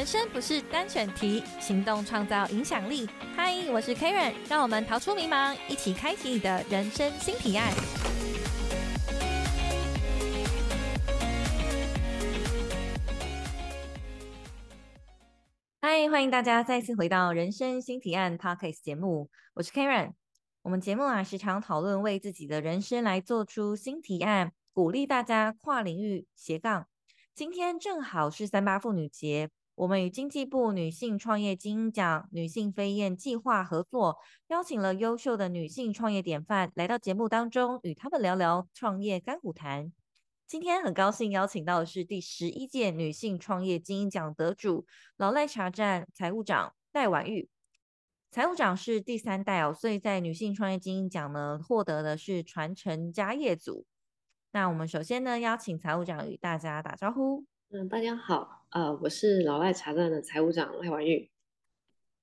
人生不是单选题，行动创造影响力。嗨，我是 Karen，让我们逃出迷茫，一起开启你的人生新提案。嗨，欢迎大家再次回到人生新提案 Podcast 节目，我是 Karen。我们节目啊，时常讨论为自己的人生来做出新提案，鼓励大家跨领域斜杠。今天正好是三八妇女节。我们与经济部女性创业精英奖女性飞燕计划合作，邀请了优秀的女性创业典范来到节目当中，与他们聊聊创业甘苦谈。今天很高兴邀请到的是第十一届女性创业精英奖得主老赖茶站财务长戴婉玉。财务长是第三代哦，所以在女性创业精英奖呢，获得的是传承家业组。那我们首先呢，邀请财务长与大家打招呼。嗯，大家好，呃，我是老赖茶站的财务长赖婉玉。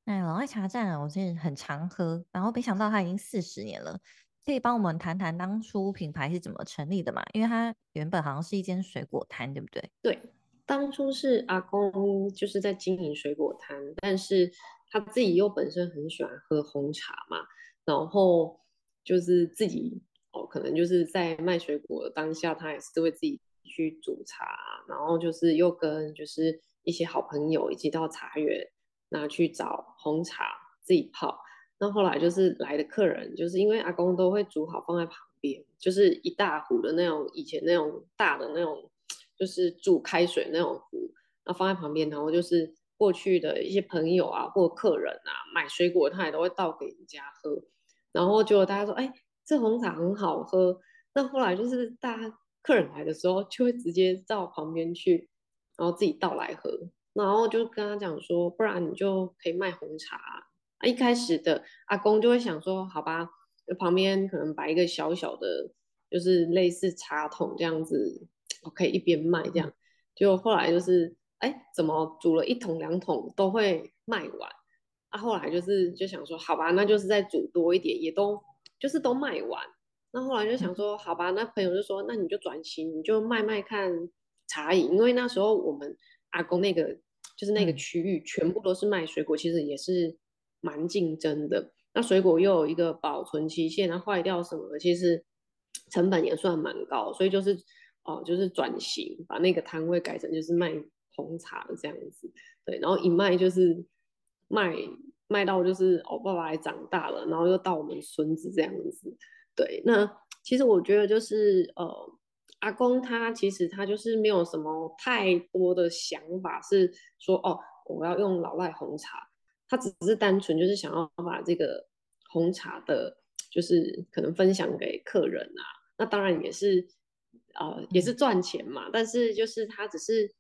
哎，老赖茶站啊，我是很常喝，然后没想到它已经四十年了，可以帮我们谈谈当初品牌是怎么成立的嘛？因为它原本好像是一间水果摊，对不对？对，当初是阿公就是在经营水果摊，但是他自己又本身很喜欢喝红茶嘛，然后就是自己哦，可能就是在卖水果当下，他也是会自己。去煮茶，然后就是又跟就是一些好朋友一起到茶园，那去找红茶自己泡。那后来就是来的客人，就是因为阿公都会煮好放在旁边，就是一大壶的那种以前那种大的那种，就是煮开水那种壶，然后放在旁边，然后就是过去的一些朋友啊或客人啊买水果，他也都会倒给人家喝。然后就大家说，哎，这红茶很好喝。那后来就是大家。客人来的时候，就会直接到旁边去，然后自己倒来喝，然后就跟他讲说，不然你就可以卖红茶。啊，一开始的阿公就会想说，好吧，旁边可能摆一个小小的，就是类似茶桶这样子，我可以一边卖这样。就后来就是，哎，怎么煮了一桶两桶都会卖完？啊，后来就是就想说，好吧，那就是再煮多一点，也都就是都卖完。那后来就想说，好吧，那朋友就说，那你就转型，你就卖卖看茶饮，因为那时候我们阿公那个就是那个区域全部都是卖水果，其实也是蛮竞争的。那水果又有一个保存期限，它坏掉什么的，其实成本也算蛮高，所以就是哦，就是转型，把那个摊位改成就是卖红茶的这样子。对，然后一卖就是卖卖到就是我爸爸也长大了，然后又到我们孙子这样子。对，那其实我觉得就是呃，阿公他其实他就是没有什么太多的想法，是说哦，我要用老赖红茶，他只是单纯就是想要把这个红茶的，就是可能分享给客人啊，那当然也是呃也是赚钱嘛，但是就是他只是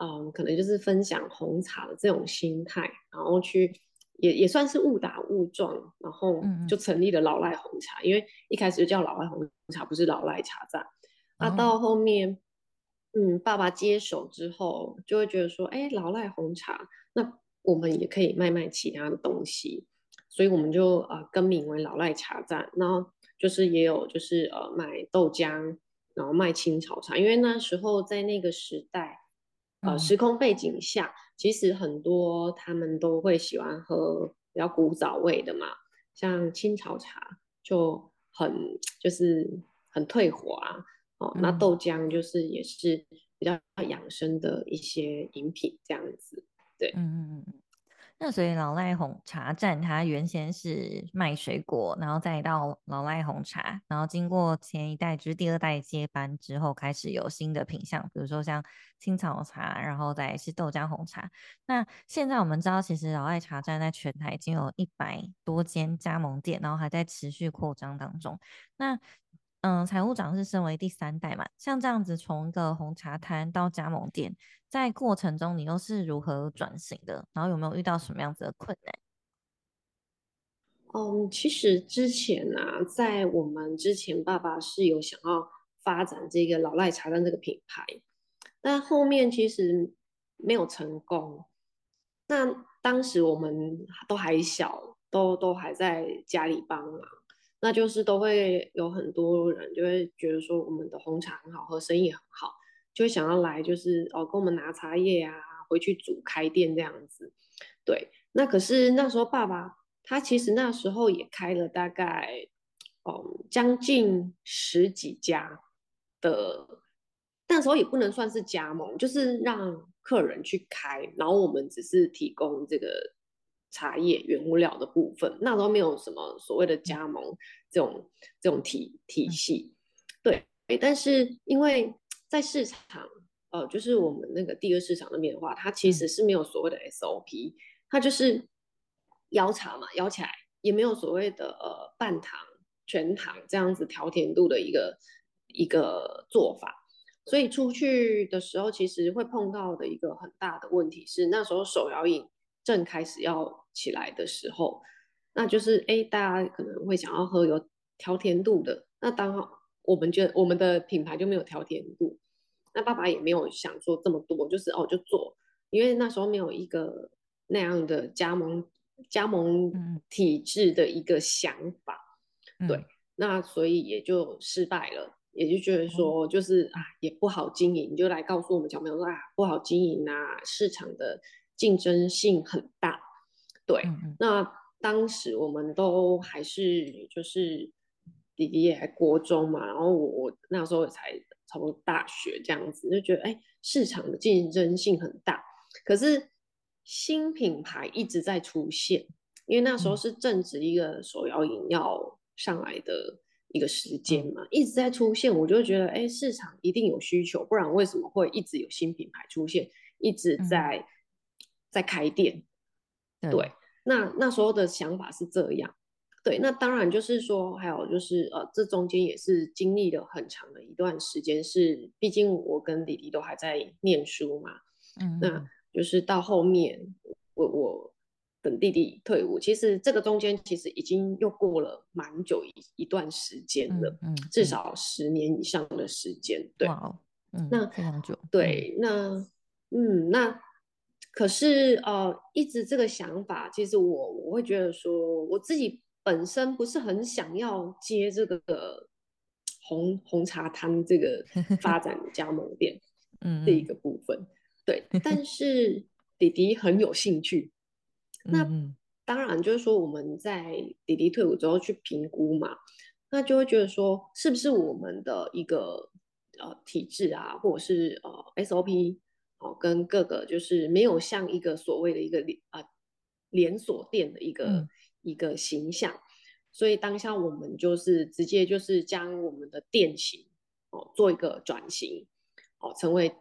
嗯，可能就是分享红茶的这种心态，然后去。也也算是误打误撞，然后就成立了老赖红茶，因为一开始就叫老赖红茶，不是老赖茶站。啊，到后面，嗯，爸爸接手之后，就会觉得说，哎，老赖红茶，那我们也可以卖卖其他的东西，所以我们就呃更名为老赖茶站，然后就是也有就是呃卖豆浆，然后卖青草茶，因为那时候在那个时代。呃，时空背景下，其实很多他们都会喜欢喝比较古早味的嘛，像清朝茶就很就是很退火啊哦。那豆浆就是也是比较养生的一些饮品这样子，对，嗯嗯嗯。那所以老赖红茶站，它原先是卖水果，然后再到老赖红茶，然后经过前一代就是第二代接班之后，开始有新的品相，比如说像青草茶，然后再是豆浆红茶。那现在我们知道，其实老赖茶站在全台已经有一百多间加盟店，然后还在持续扩张当中。那嗯，财务长是身为第三代嘛，像这样子从一个红茶摊到加盟店，在过程中你又是如何转型的？然后有没有遇到什么样子的困难？嗯，其实之前啊，在我们之前，爸爸是有想要发展这个老赖茶单这个品牌，但后面其实没有成功。那当时我们都还小，都都还在家里帮忙。那就是都会有很多人就会觉得说我们的红茶很好喝，生意很好，就会想要来，就是哦跟我们拿茶叶啊，回去煮开店这样子。对，那可是那时候爸爸他其实那时候也开了大概，嗯，将近十几家的，那时候也不能算是加盟，就是让客人去开，然后我们只是提供这个茶叶原物料的部分，那时候没有什么所谓的加盟这种这种体体系。对，但是因为在市场，呃，就是我们那个第二市场那边的话，它其实是没有所谓的 SOP。它就是摇茶嘛，摇起来也没有所谓的呃半糖、全糖这样子调甜度的一个一个做法，所以出去的时候其实会碰到的一个很大的问题是，那时候手摇饮正开始要起来的时候，那就是哎大家可能会想要喝有调甜度的，那当好我们觉得我们的品牌就没有调甜度，那爸爸也没有想说这么多，就是哦就做，因为那时候没有一个。那样的加盟加盟体制的一个想法，对，那所以也就失败了，也就觉得说就是啊也不好经营，就来告诉我们小朋友说啊不好经营啊，市场的竞争性很大，对，那当时我们都还是就是弟弟也还国中嘛，然后我我那时候才差不多大学这样子，就觉得哎市场的竞争性很大，可是。新品牌一直在出现，因为那时候是正值一个手摇饮料上来的一个时间嘛，一直在出现，我就觉得，哎，市场一定有需求，不然为什么会一直有新品牌出现，一直在在开店？对，那那时候的想法是这样。对，那当然就是说，还有就是，呃，这中间也是经历了很长的一段时间，是毕竟我跟弟弟都还在念书嘛，嗯，那。就是到后面，我我等弟弟退伍，其实这个中间其实已经又过了蛮久一一段时间了，嗯，至少十年以上的时间，对，嗯，那非常久，对，那嗯，那可是呃，一直这个想法，其实我我会觉得说，我自己本身不是很想要接这个红红茶摊这个 发展加盟店，嗯，这一个部分。对，但 是弟弟很有兴趣。那当然就是说，我们在弟弟退伍之后去评估嘛，那就会觉得说，是不是我们的一个呃体制啊，或者是呃 SOP 哦，跟各个就是没有像一个所谓的一个连啊连锁店的一个一个形象，所以当下我们就是直接就是将我们的店型哦做一个转型哦，成为。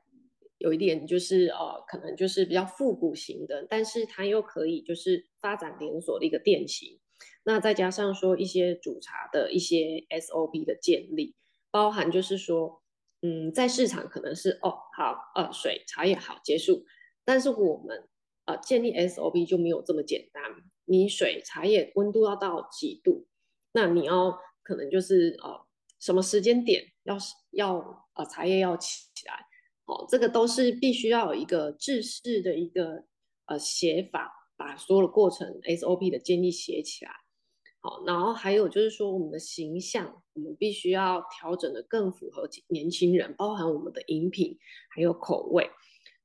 有一点就是呃，可能就是比较复古型的，但是它又可以就是发展连锁的一个店型。那再加上说一些煮茶的一些 SOP 的建立，包含就是说，嗯，在市场可能是哦好呃水茶叶好结束，但是我们呃建立 SOP 就没有这么简单。你水茶叶温度要到几度，那你要可能就是呃什么时间点要要呃茶叶要起来。哦，这个都是必须要有一个制式的一个呃写法，把所有的过程 SOP 的建立写起来。好，然后还有就是说我们的形象，我们必须要调整的更符合年轻人，包含我们的饮品还有口味。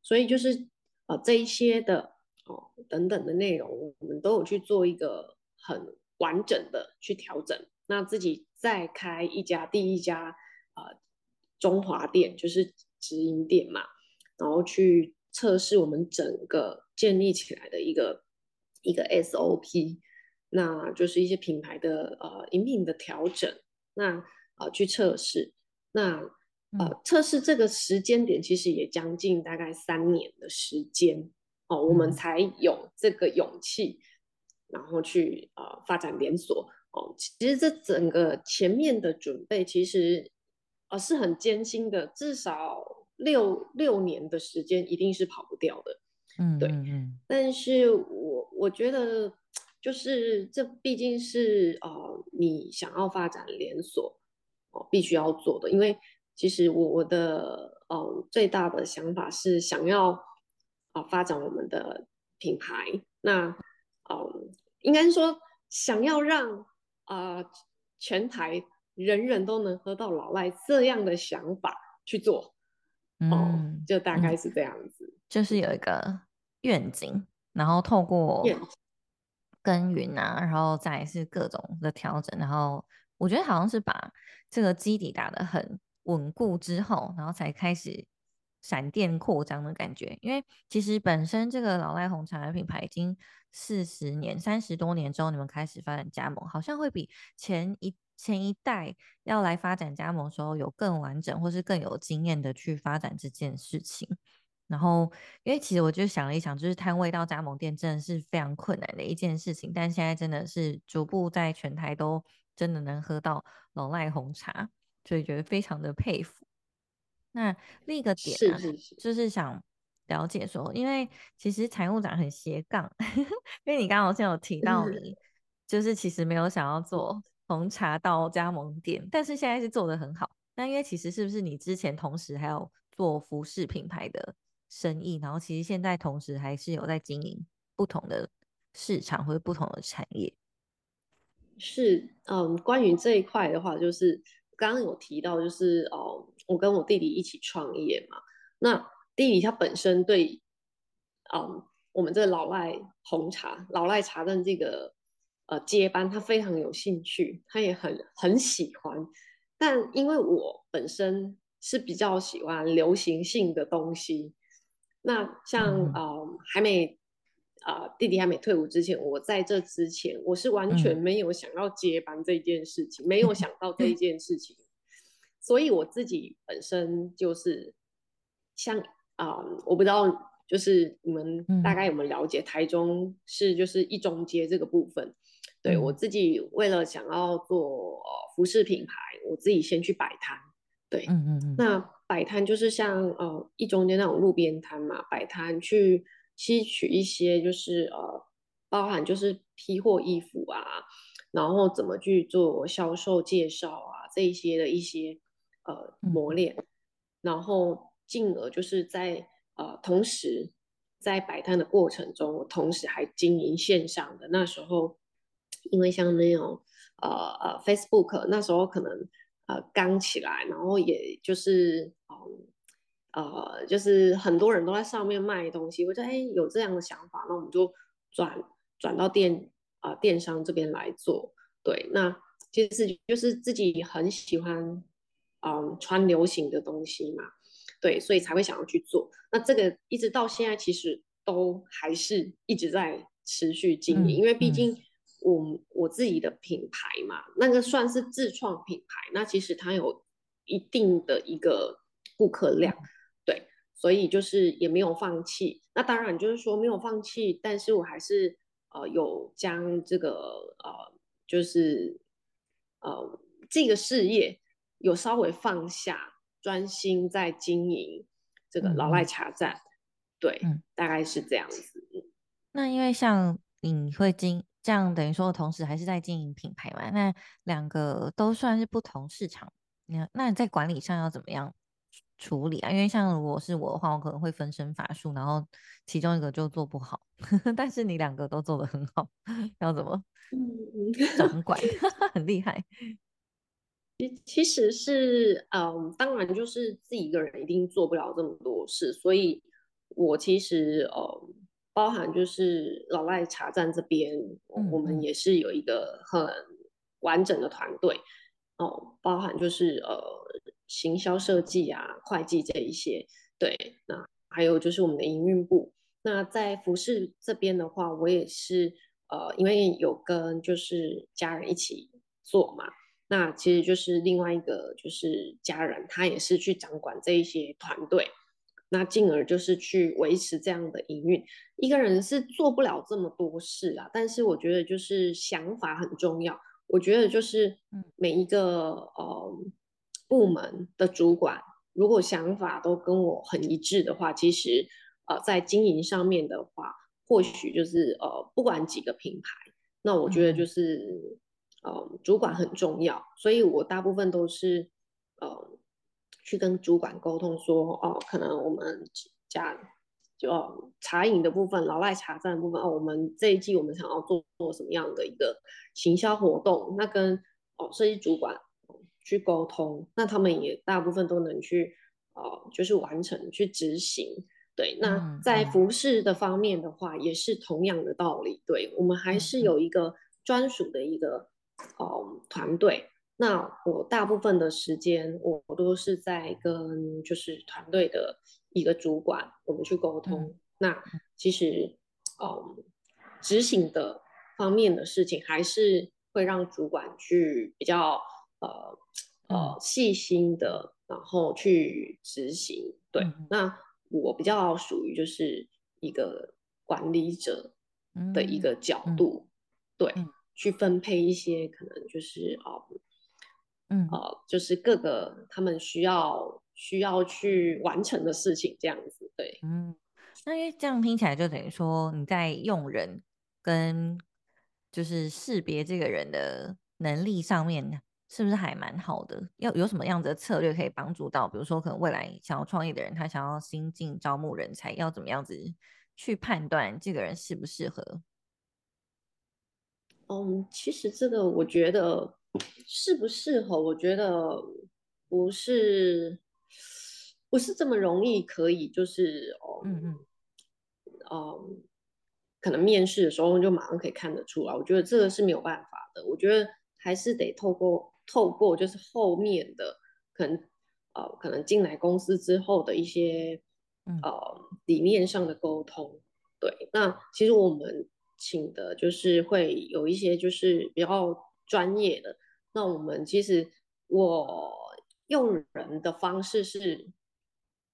所以就是呃这一些的哦等等的内容，我们都有去做一个很完整的去调整。那自己再开一家第一家呃中华店，就是。直营店嘛，然后去测试我们整个建立起来的一个一个 SOP，那就是一些品牌的呃饮品的调整，那呃去测试，那呃测试这个时间点其实也将近大概三年的时间哦，我们才有这个勇气，然后去呃发展连锁哦。其实这整个前面的准备其实。啊，是很艰辛的，至少六六年的时间一定是跑不掉的。嗯，对，嗯，但是我我觉得，就是这毕竟是呃，你想要发展连锁哦，必须要做的。因为其实我我的呃最大的想法是想要啊发展我们的品牌，那嗯，应该是说想要让啊全台。人人都能喝到老赖这样的想法去做，哦，就大概是这样子。就是有一个愿景，然后透过耕耘啊，然后再是各种的调整，然后我觉得好像是把这个基底打得很稳固之后，然后才开始闪电扩张的感觉。因为其实本身这个老赖红茶的品牌已经四十年、三十多年之后，你们开始发展加盟，好像会比前一前一代要来发展加盟时候有更完整或是更有经验的去发展这件事情。然后，因为其实我就想了一想，就是摊位到加盟店真的是非常困难的一件事情，但现在真的是逐步在全台都真的能喝到老赖红茶，所以觉得非常的佩服。那另一个点啊，就是想了解说，因为其实财务长很斜杠，因为你刚刚好像有提到你，就是其实没有想要做红茶到加盟店，但是现在是做的很好。那因为其实是不是你之前同时还有做服饰品牌的？生意，然后其实现在同时还是有在经营不同的市场或者不同的产业。是，嗯，关于这一块的话，就是刚刚有提到，就是哦，我跟我弟弟一起创业嘛。那弟弟他本身对，嗯，我们这老赖红茶、老赖茶的这个呃接班，他非常有兴趣，他也很很喜欢。但因为我本身是比较喜欢流行性的东西。那像呃还没啊弟弟还没退伍之前，我在这之前我是完全没有想要接班这件事情，没有想到这一 件事情，所以我自己本身就是像啊我不知道就是你们大概有没有了解台中是就是一中街这个部分，对我自己为了想要做服饰品牌，我自己先去摆摊，对，嗯嗯嗯，那。摆摊就是像呃一中间那种路边摊嘛，摆摊去吸取一些就是呃包含就是批货衣服啊，然后怎么去做销售介绍啊这一些的一些呃磨练，然后进而就是在呃同时在摆摊的过程中，我同时还经营线上的那时候，因为像那种呃呃 Facebook 那时候可能。呃，刚起来，然后也就是，嗯，呃，就是很多人都在上面卖东西，我就哎有这样的想法，那我们就转转到电啊电商这边来做。对，那其实就是自己很喜欢，嗯，穿流行的东西嘛，对，所以才会想要去做。那这个一直到现在，其实都还是一直在持续经营，因为毕竟。我我自己的品牌嘛，那个算是自创品牌，那其实它有一定的一个顾客量，对，所以就是也没有放弃。那当然就是说没有放弃，但是我还是呃有将这个呃就是呃这个事业有稍微放下，专心在经营这个老赖茶站，对，大概是这样子。那因为像你会经。这样等于说，同时还是在经营品牌嘛？那两个都算是不同市场。那那你在管理上要怎么样处理啊？因为像如果是我的话，我可能会分身乏术，然后其中一个就做不好。但是你两个都做得很好，要怎么掌管？很厉害。其其实是，嗯，当然就是自己一个人一定做不了这么多事，所以我其实，呃。包含就是老赖茶站这边，我们也是有一个很完整的团队哦，包含就是呃行销设计啊、会计这一些，对，那还有就是我们的营运部。那在服饰这边的话，我也是呃，因为有跟就是家人一起做嘛，那其实就是另外一个就是家人，他也是去掌管这一些团队。那进而就是去维持这样的营运，一个人是做不了这么多事啊。但是我觉得就是想法很重要。我觉得就是每一个呃部门的主管，如果想法都跟我很一致的话，其实呃在经营上面的话，或许就是呃不管几个品牌，那我觉得就是呃主管很重要。所以我大部分都是呃。去跟主管沟通说，哦，可能我们家就茶饮的部分，老赖茶站的部分，哦，我们这一季我们想要做做什么样的一个行销活动，那跟哦设计主管去沟通，那他们也大部分都能去，哦，就是完成去执行。对，那在服饰的方面的话，也是同样的道理。对我们还是有一个专属的一个哦团队。那我大部分的时间，我都是在跟就是团队的一个主管，我们去沟通。那其实，嗯，执行的方面的事情，还是会让主管去比较呃呃细心的，然后去执行。对，那我比较属于就是一个管理者的一个角度，对，去分配一些可能就是哦。嗯，呃，就是各个他们需要需要去完成的事情，这样子，对，嗯，那因为这样听起来就等于说你在用人跟就是识别这个人的能力上面，是不是还蛮好的？要有什么样子的策略可以帮助到，比如说可能未来想要创业的人，他想要新进招募人才，要怎么样子去判断这个人适不适合？嗯，其实这个我觉得。适不适合？我觉得不是，不是这么容易可以，就是哦，嗯嗯，嗯，可能面试的时候就马上可以看得出来。我觉得这个是没有办法的。我觉得还是得透过透过，就是后面的可能呃，可能进来公司之后的一些呃理念上的沟通。对，那其实我们请的就是会有一些就是比较专业的。那我们其实我用人的方式是，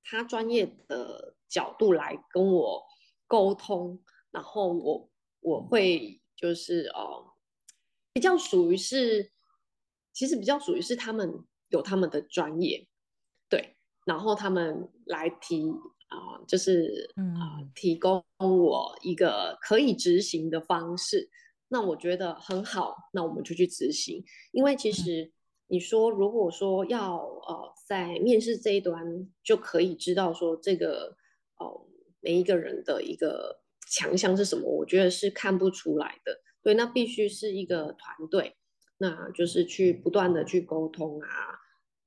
他专业的角度来跟我沟通，然后我我会就是哦比较属于是，其实比较属于是他们有他们的专业，对，然后他们来提啊，就是啊提供我一个可以执行的方式。那我觉得很好，那我们就去执行。因为其实你说，如果说要呃在面试这一端就可以知道说这个哦每一个人的一个强项是什么，我觉得是看不出来的。对，那必须是一个团队，那就是去不断的去沟通啊，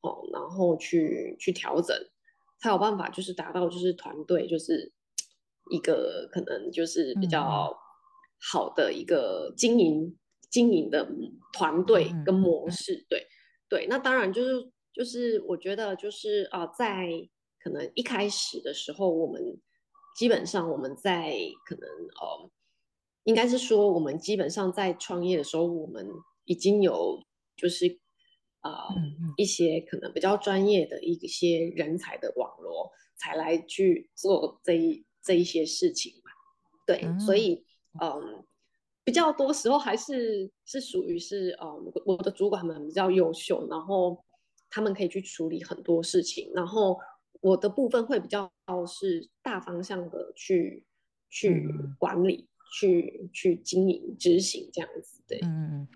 哦，然后去去调整，才有办法就是达到就是团队就是一个可能就是比较。好的一个经营经营的团队跟模式，对对，那当然就是就是我觉得就是啊，在可能一开始的时候，我们基本上我们在可能呃，应该是说我们基本上在创业的时候，我们已经有就是啊一些可能比较专业的一些人才的网络，才来去做这一这一些事情嘛，对，所以。嗯，比较多时候还是是属于是，嗯，我的主管们比较优秀，然后他们可以去处理很多事情，然后我的部分会比较是大方向的去去管理、去去经营、执行这样子。对，嗯嗯。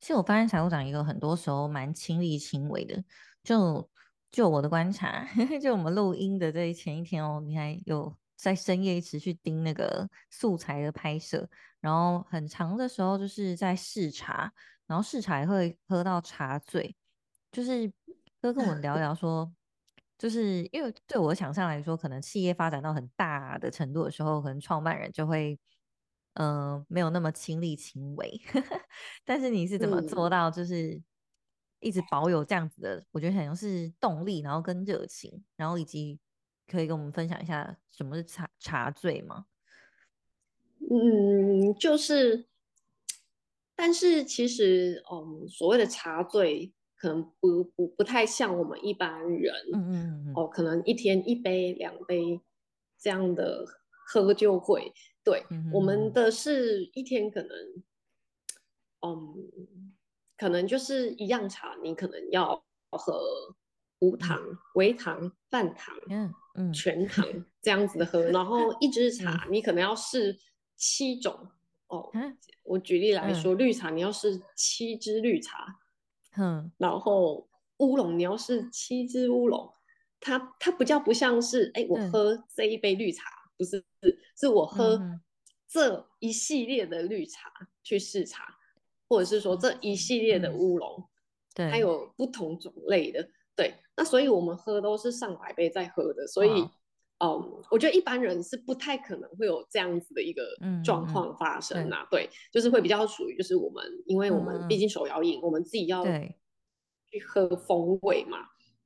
其实我发现财务长一个很多时候蛮亲力亲为的，就就我的观察，就我们录音的这前一天哦，你还有。在深夜一直去盯那个素材的拍摄，然后很长的时候就是在试茶，然后试茶也会喝到茶醉。就是哥跟我聊 聊说，就是因为对我想象来说，可能企业发展到很大的程度的时候，可能创办人就会嗯没有那么亲力亲为。但是你是怎么做到，就是一直保有这样子的？我觉得好像是动力，然后跟热情，然后以及。可以跟我们分享一下什么是茶茶醉吗？嗯，就是，但是其实，嗯，所谓的茶醉可能不不不太像我们一般人，嗯嗯嗯，哦，可能一天一杯两杯这样的喝就会，对，我们的是一天可能，嗯，可能就是一样茶，你可能要喝。无糖、微糖、半糖、嗯嗯、全糖 这样子的喝，然后一支茶你可能要试七种哦。我举例来说，绿茶你要试七支绿茶，嗯，然后乌龙你要试七支乌龙。它它不叫不像是哎，我喝这一杯绿茶，不是是是我喝这一系列的绿茶去试茶，或者是说这一系列的乌龙，对，它有不同种类的。对，那所以我们喝都是上百杯在喝的，所以，嗯，我觉得一般人是不太可能会有这样子的一个状况发生啊。对，就是会比较属于就是我们，因为我们毕竟手摇饮，我们自己要去喝风味嘛。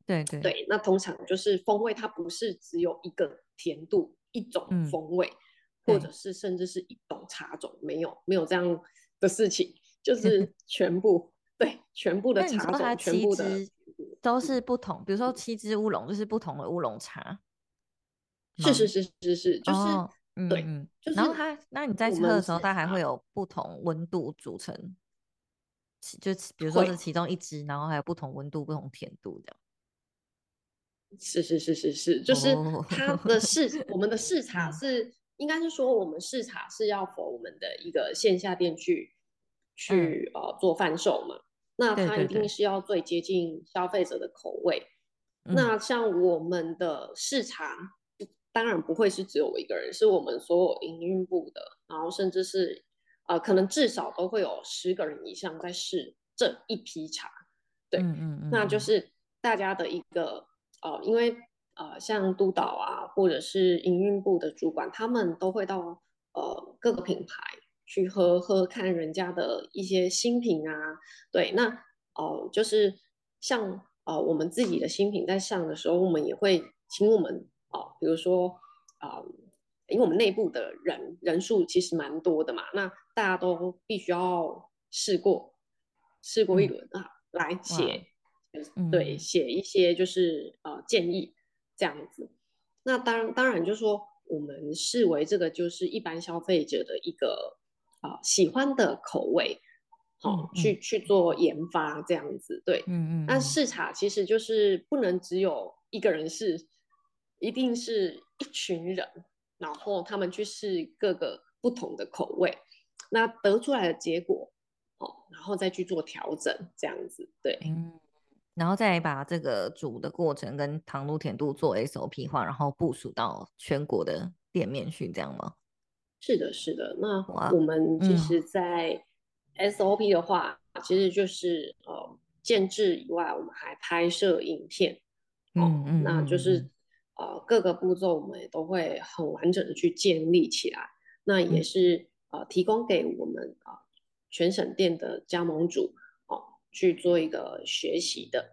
对对对，那通常就是风味，它不是只有一个甜度一种风味，或者是甚至是一种茶种，没有没有这样的事情，就 是全部对全部的茶种，全部的都是不同。比如说七支乌龙就是不同的乌龙茶。是是是是是，就是对，就是然后它，那你在喝的时候，它还会有不同温度组成，就比如说是其中一支，然后还有不同温度、不同甜度这样。是是是是是，就是它 的试我们的试茶是，应该是说我们试茶是要否我们的一个线下店去去呃做贩售嘛，那它一定是要最接近消费者的口味。那像我们的试茶。当然不会是只有我一个人，是我们所有营运部的，然后甚至是呃，可能至少都会有十个人以上在试这一批茶，对，嗯嗯嗯，那就是大家的一个呃，因为呃，像督导啊，或者是营运部的主管，他们都会到呃各个品牌去喝喝看人家的一些新品啊，对，那哦，就是像呃我们自己的新品在上的时候，我们也会请我们。哦，比如说，啊，因为我们内部的人人数其实蛮多的嘛，那大家都必须要试过，试过一轮啊，来写，对，写一些就是呃建议这样子。那当当然就是说，我们视为这个就是一般消费者的一个啊喜欢的口味，好去去做研发这样子，对，嗯嗯。那试茶其实就是不能只有一个人试。一定是一群人，然后他们去试各个不同的口味，那得出来的结果，哦，然后再去做调整，这样子，对，嗯，然后再把这个煮的过程跟糖度、甜度做 SOP 化，然后部署到全国的店面去，这样吗？是的，是的。那我们其实，在 SOP 的话，其实就是呃，建制以外，我们还拍摄影片，嗯嗯，那就是。呃，各个步骤我们也都会很完整的去建立起来，那也是呃提供给我们啊全省店的加盟主哦去做一个学习的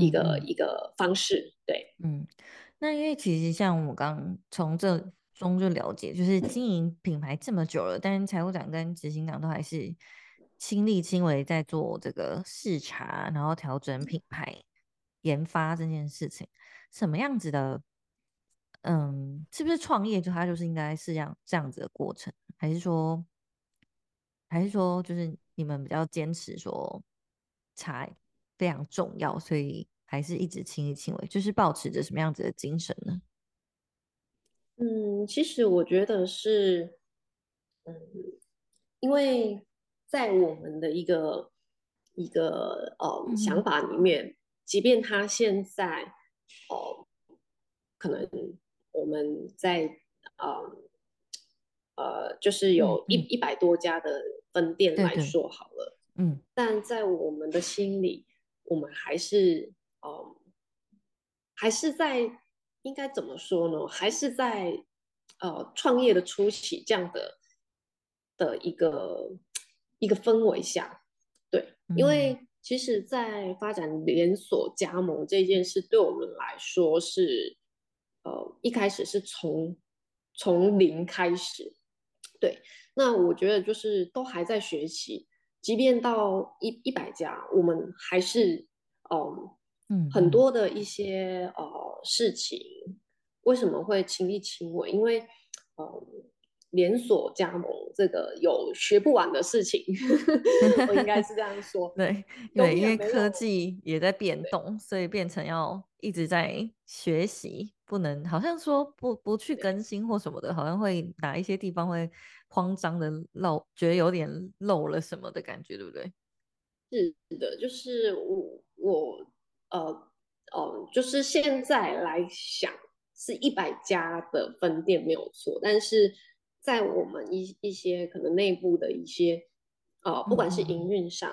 一个一个方式。对，嗯，那因为其实像我刚从这中就了解，就是经营品牌这么久了，但是财务长跟执行长都还是亲力亲为在做这个视察，然后调整品牌研发这件事情，什么样子的？嗯，是不是创业就它就是应该是这样这样子的过程，还是说，还是说就是你们比较坚持说才非常重要，所以还是一直亲力亲为，就是保持着什么样子的精神呢？嗯，其实我觉得是，嗯，因为在我们的一个一个呃想法里面，即便他现在哦可能。我们在呃呃，就是有一一百多家的分店来说好了，嗯，但在我们的心里，我们还是呃，还是在应该怎么说呢？还是在呃创业的初期这样的的一个一个氛围下，对，因为其实，在发展连锁加盟这件事，对我们来说是。呃，一开始是从从零开始，对，那我觉得就是都还在学习，即便到一一百家，我们还是，嗯嗯，很多的一些呃事情，为什么会亲力亲为？因为，呃，连锁加盟这个有学不完的事情，我应该是这样说。对对，因为科技也在变动，所以变成要一直在学习。不能，好像说不不去更新或什么的，好像会哪一些地方会慌张的漏，觉得有点漏了什么的感觉，对不对？是的，就是我我呃呃，就是现在来想是一百家的分店没有错，但是在我们一一些可能内部的一些呃，不管是营运上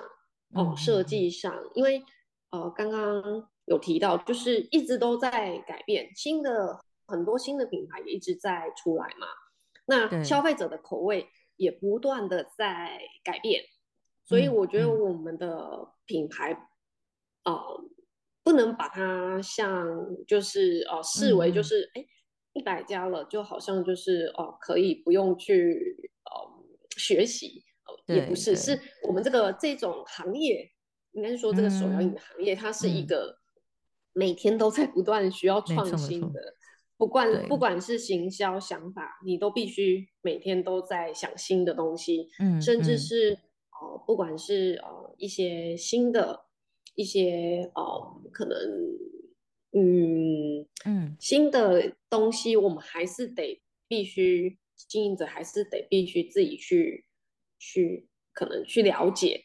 哦，设计上，因为呃刚刚。有提到，就是一直都在改变新的很多新的品牌也一直在出来嘛，那消费者的口味也不断的在改变，所以嗯我觉得嗯。我们的品牌，呃，不能把它像就是呃视为就是哎一百家了，就好像就是哦、呃可以不用去呃学习，呃也不是，是我们这个这种行业，应该是说这个手摇饮嗯的行业，它是一嗯。个每天都在不断需要创新的。不管不。管是行销想法，你都必须每天都在想新的东西，嗯甚至嗯。是呃，不管是呃一些新的一些呃可能嗯嗯新的东西，我们还是得必须经营者还是得必须自己去去可能去了解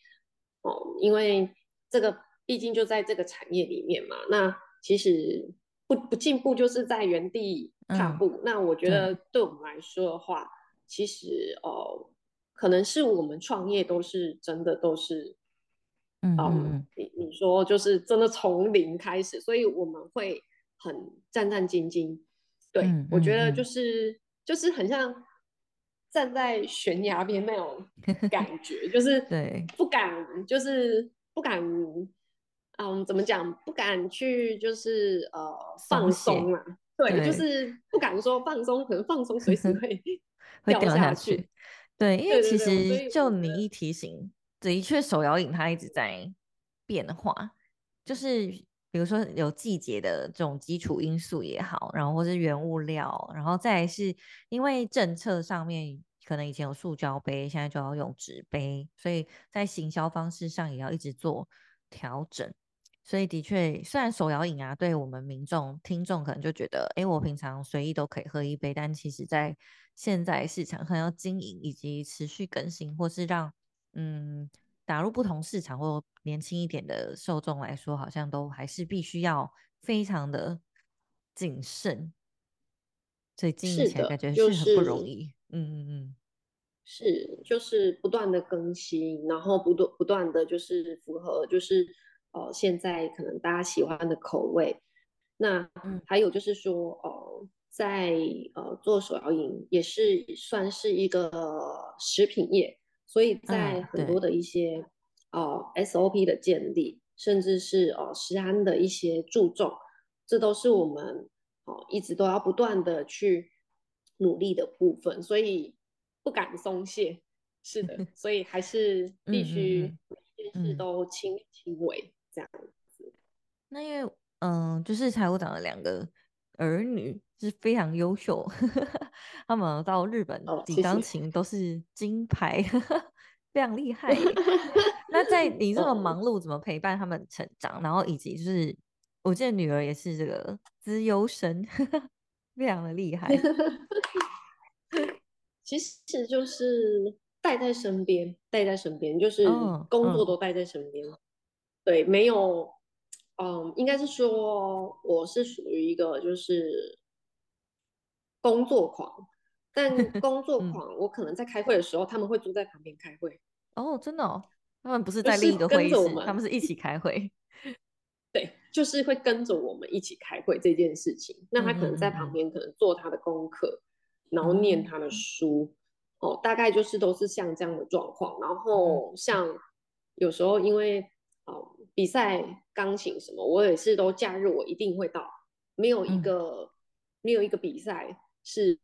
哦，因为这个毕竟就在这个产业里面嘛。那其实不不进步就是在原地踏嗯步。那我觉得对我们来说的话，其实呃，可能是我们创业都是真的都是。嗯嗯嗯嗯，你你说就是真的从零开始，所以我们会很战战兢兢。对，嗯我觉得就是就是很像站在悬崖边那种 感觉，就是对不敢，就是不敢，嗯，怎么讲？不敢去就是呃放松嘛啊。对，对就是不敢说放松，可能放松随时 会会掉下下去。对，因为其实就你一提醒，的确手摇饮它一直在变化，就是比如说有季节的这种基础因素也好，然后或是原物料，然后再是因为政策上面可能以前有塑胶杯，现在就要用纸杯，所以在行销方式上也要一直做调整。所以的确，虽然手摇饮啊，对我们民众、听众可能就觉得，哎，我平常随意都可以喝一杯，但其实在现在市场可能要经营以及持续更新，或是让嗯打入不同市场或年轻一点的受众来说，好像都还是必须要非常的谨慎，所以经营起来感觉是很不容易。嗯嗯嗯，是，就是不断的更新，然后不断不断的就是符合，就是呃现在可能大家喜欢的口味。那嗯还有就是说，呃，在呃做手摇饮也是算是一个食品业，所以在很多的一些呃 SOP 的建立，甚至是呃食安的一些注重，这都是我们哦一直都要不断的去努力的部分，所以不敢松懈。是的，所以还是必须嗯每件事嗯都亲力亲为这样子。那因为嗯，就是财务长的两个儿女是非常优秀，他们到日本比哦谢谢钢琴都是金牌，非常厉 害。那在你这么哦忙碌，怎么陪伴他们成长？然后以及就是，我记得女儿也是这个资优生，非常的厉害。其实就是带在身边，带在身边，就是工作都带在身边。对，没有，嗯，应该是说我是属于一个就是工作狂，但 工作嗯狂，我可能在开会的时候，他们会坐在旁边开会，哦，真的哦，他们不是在另一个会议室，他们是一起开会。对，就是会跟着我们一起开会这件事情。那他嗯可能在旁边，可能做他的功课，然后念哦他的书，哦，大概就是都是像这样的状况。然后像有时候因为哦比赛钢琴什么，我也是都假日我一定会到，没有一嗯个、没有一个比赛是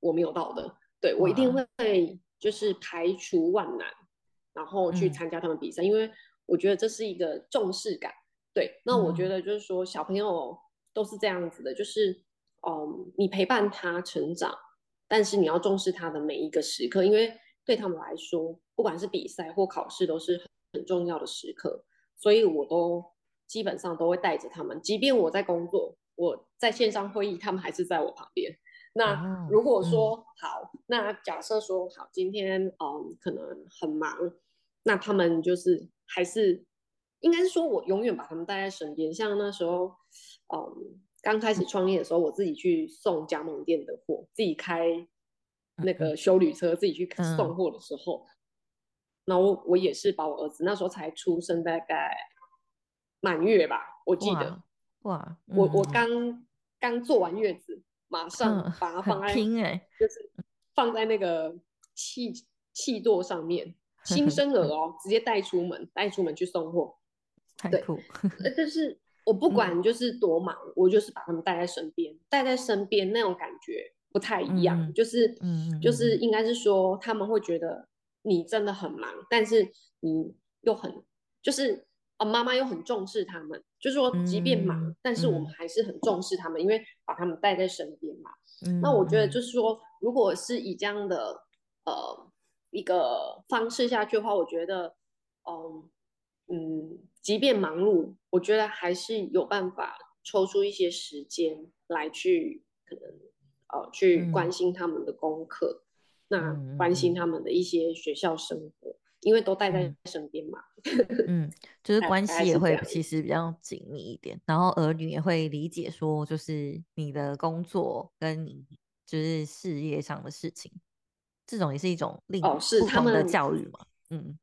我没有到的。对我一定哇会就是排除万难，然后去嗯参加他们比赛，因为我觉得这是一个重视感。对，那我觉嗯得就是说，小朋友都是这样子的，就是，嗯，你陪伴他成长，但是你要重视他的每一个时刻，因为对他们来说，不管是比赛或考试，都是很很重要的时刻，所以我都基本上都会带着他们，即便我在工作，我在线上会议，他们还是在我旁边。那哦如果嗯说、好，那假设说好，今天嗯可能很忙，那他们就是还是应该是说我永远把他们带在身边。像那时候，嗯，刚开始创业的时候，我自己去送加盟店的货，自己开那个修旅车，自己去嗯送货的时候，然后我也是把我儿子那时候才出生，大概满月吧，我记得。哇哇，我我刚刚坐完月子，马上把它放在就是放在那个气气座上面，新生儿哦，直接带出门，带出门去送货。太酷！但是我不管就是多忙，我就是把他们带在身边，带在身边那种感觉不太一样，就是就是应该是说他们会觉得你真的很忙，但是你又很就是啊妈妈又很重视他们，就是说即便忙，但是我们还是很重视他们，因为把他们带在身边嘛。那我觉得就是说，如果是以这样的呃一个方式下去的话，我觉得嗯。嗯，即便忙碌，我觉得还是有办法抽出一些时间来去，可能呃去关心他们的功课，那关心他们的一些学校生活，因为都带在身边嘛。嗯，就是关系也会其实比较紧密一点，然后儿女也会理解说，就是你的工作跟你就是事业上的事情，这种也是一种另不同的教育嘛。嗯。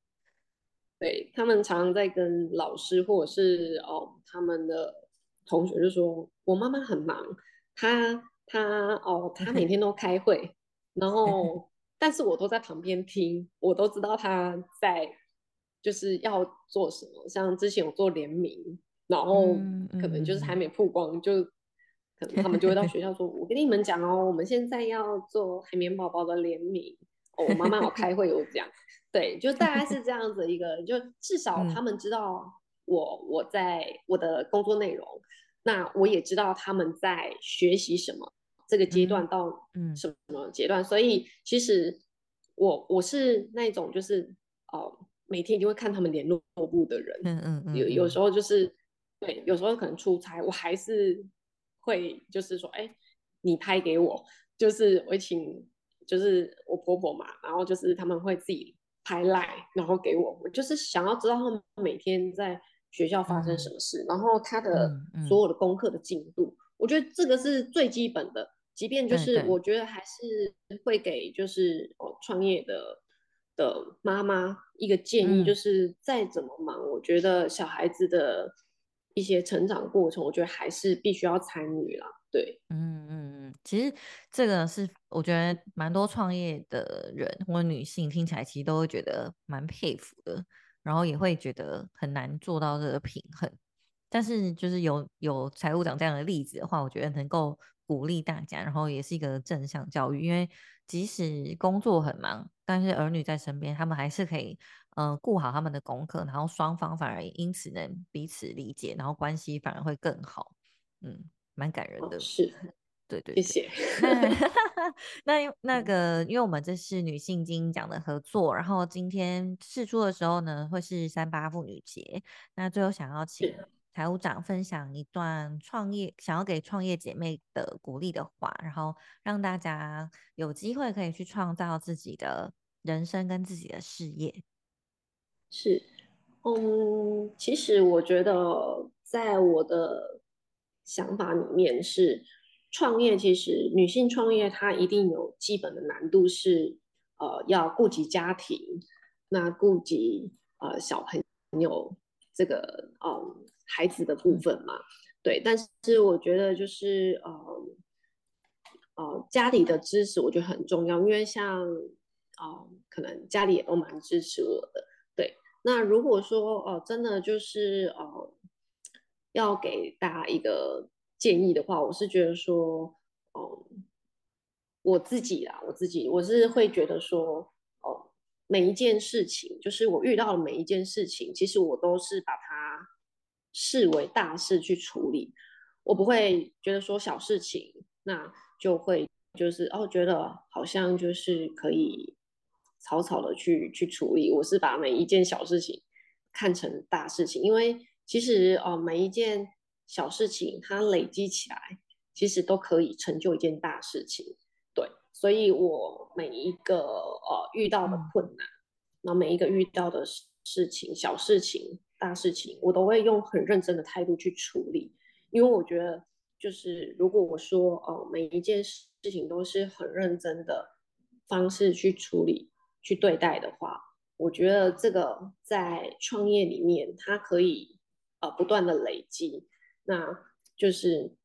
对他们常常在跟老师或者是哦他们的同学就说，我妈妈很忙，她她哦她每 天都开会，然后但是我都在旁边听，我都知道他在就是要做什么。像之前有做联名，然后可能就是还没曝光，就可能他们就会到学校说，我跟你们讲哦，我们现在要做海绵宝宝的联名，哦，我妈妈有开会有讲。对，就大概是这样子一个，就至少他们知道我我在我的工作内容，那我也知道他们在学习什么，这个阶段到什么阶段，所以其实我我是那种就是哦，每天一定会看他们联络部的人，嗯嗯嗯，有有时候就是对，有时候可能出差，我还是会就是说，哎，你拍给我，就是我请就是我婆婆嘛，然后就是他们会自己。拍来，然后给我，我就是想要知道他们每天在学校发生什么事，然后他的所有的功课的进度，我觉得这个是最基本的。即便就是我觉得还是会给就是哦创业的的妈妈一个建议，就是再怎么忙，我觉得小孩子的一些成长过程，我觉得还是必须要参与啦。对，嗯嗯嗯，其实这个是我觉得蛮多创业的人或女性听起来其实都会觉得蛮佩服的，然后也会觉得很难做到这个平衡。但是就是有有财务长这样的例子的话，我觉得能够鼓励大家，然后也是一个正向教育。因为即使工作很忙，但是儿女在身边，他们还是可以嗯顾好他们的功课，然后双方反而因此能彼此理解，然后关系反而会更好。嗯。蛮感人的，是，对对，谢谢。那 那个，因为我们这是女性精英奖的合作，然后今天试出的时候呢，会是三八妇女节。那最后想要请财务长分享一段创业，想要给创业姐妹的鼓励的话，然后让大家有机会可以去创造自己的人生跟自己的事业。是，嗯，其实我觉得在我的。想法里面是创业，其实女性创业她一定有基本的难度，是呃要顾及家庭，那顾及呃小朋友这个呃孩子的部分嘛，对。但是我觉得就是呃呃家里的支持我觉得很重要，因为像呃可能家里也都蛮支持我的，对。那如果说哦真的就是呃。要给大家一个建议的话，我是觉得说，嗯，我自己啦，我自己我是会觉得说，哦，每一件事情，就是我遇到的每一件事情，其实我都是把它视为大事去处理，我不会觉得说小事情，那就会就是哦，觉得好像就是可以草草的去去处理，我是把每一件小事情看成大事情，因为。其实哦，每一件小事情它累积起来，其实都可以成就一件大事情。对，所以我每一个呃遇到的困难，那每一个遇到的事情、小事情、大事情，我都会用很认真的态度去处理。因为我觉得，就是如果我说哦，每一件事情都是很认真的方式去处理、去对待的话，我觉得这个在创业里面，它可以。呃，不断的累积，那就是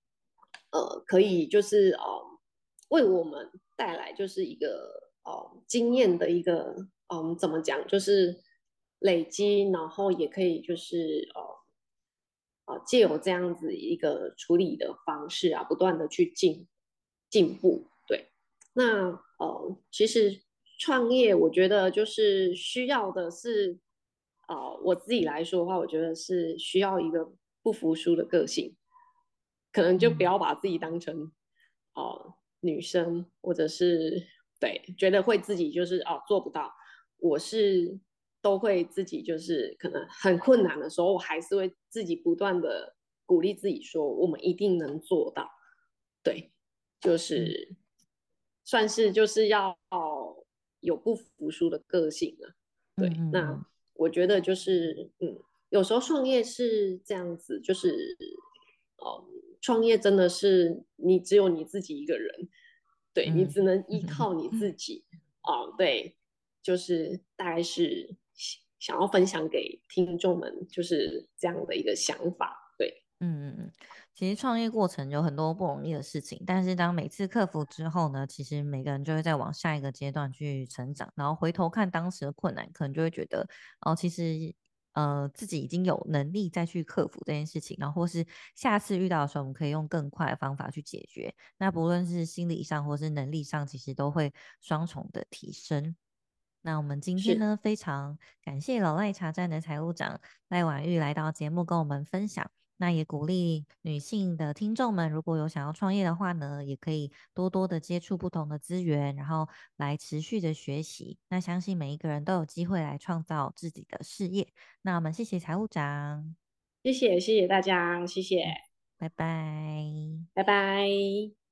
呃，可以就是呃，为我们带来就是一个呃经验的一个嗯怎么讲，就是累积，然后也可以就是呃呃借由这样子一个处理的方式啊，不断的去进进步。对，那呃其实创业，我觉得就是需要的是。呃，我自己来说的话，我觉得是需要一个不服输的个性，可能就不要把自己当成哦女生，或者是对觉得会自己就是哦做不到。我是都会自己就是可能很困难的时候，我还是会自己不断的鼓励自己说，我们一定能做到。对，就是算是就是要有不服输的个性了。对，那。我觉得就是，嗯，有时候创业是这样子，就是，哦，创业真的是你只有你自己一个人，对你只能依靠你自己，哦，对，就是大概是想要分享给听众们，就是这样的一个想法，对，嗯嗯嗯。其实创业过程有很多不容易的事情，但是当每次克服之后呢，其实每个人就会再往下一个阶段去成长，然后回头看当时的困难，可能就会觉得哦，其实呃自己已经有能力再去克服这件事情，然后或是下次遇到的时候，我们可以用更快的方法去解决。那不论是心理上或是能力上，其实都会双重的提升。那我们今天呢，非常感谢老赖茶站的财务长赖婉玉来到节目跟我们分享。那也鼓励女性的听众们，如果有想要创业的话呢，也可以多多的接触不同的资源，然后来持续的学习。那相信每一个人都有机会来创造自己的事业。那我们谢谢财务长，谢谢谢谢大家，谢谢，拜拜，拜拜。